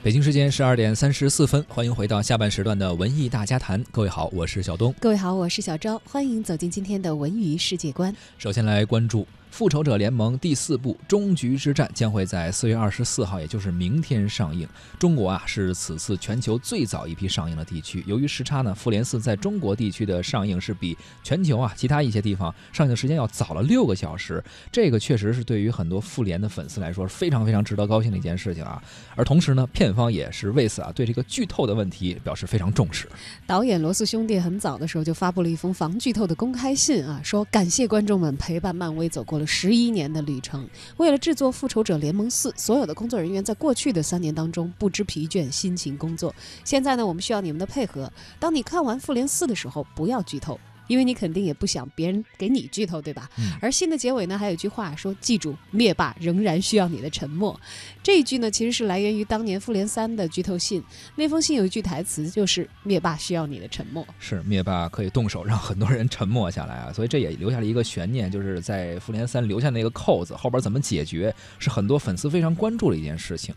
北京时间十二点三十四分，欢迎回到下半时段的文艺大家谈。各位好，我是小东。各位好，我是小昭。欢迎走进今天的文娱世界观。首先来关注。复仇者联盟第四部终局之战将会在四月二十四号，也就是明天上映。中国啊是此次全球最早一批上映的地区。由于时差呢，复联四在中国地区的上映是比全球啊其他一些地方上映的时间要早了六个小时。这个确实是对于很多复联的粉丝来说是非常非常值得高兴的一件事情啊。而同时呢，片片方也是为此啊对这个剧透的问题表示非常重视。导演罗素兄弟很早的时候就发布了一封防剧透的公开信啊，说感谢观众们陪伴漫威走过了十一年的旅程。为了制作《复仇者联盟四》，所有的工作人员在过去的三年当中不知疲倦，辛勤工作。现在呢，我们需要你们的配合。当你看完《复联四》的时候，不要剧透。因为你肯定也不想别人给你剧透，对吧？而信的结尾呢，还有一句话说：“记住，灭霸仍然需要你的沉默。”这一句呢，其实是来源于当年复联三的剧透信。那封信有一句台词，就是“灭霸需要你的沉默”。是灭霸可以动手让很多人沉默下来啊，所以这也留下了一个悬念，就是在复联三留下那个扣子后边怎么解决，是很多粉丝非常关注的一件事情。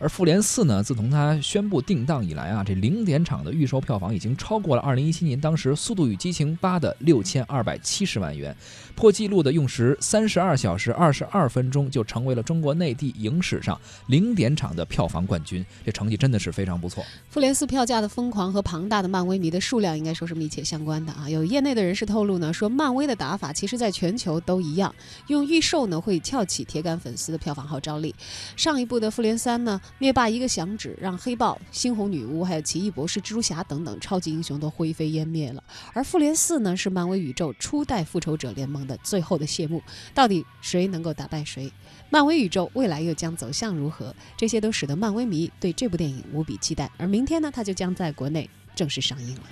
而复联四呢，自从它宣布定档以来啊，这零点场的预售票房已经超过了二零一七年当时《速度与激情八》的六千二百七十万元，破纪录的用时三十二小时二十二分钟，就成为了中国内地影史上零点场的票房冠军。这成绩真的是非常不错。复联四票价的疯狂和庞大的漫威迷的数量，应该说是密切相关的啊。有业内的人士透露呢，说漫威的打法其实在全球都一样，用预售呢会撬起铁杆粉丝的票房号召力。上一部的复联三呢。灭霸一个响指，让黑豹、猩红女巫、还有奇异博士、蜘蛛侠等等超级英雄都灰飞烟灭了。而复联四呢，是漫威宇宙初代复仇者联盟的最后的谢幕。到底谁能够打败谁？漫威宇宙未来又将走向如何？这些都使得漫威迷对这部电影无比期待。而明天呢，它就将在国内正式上映了。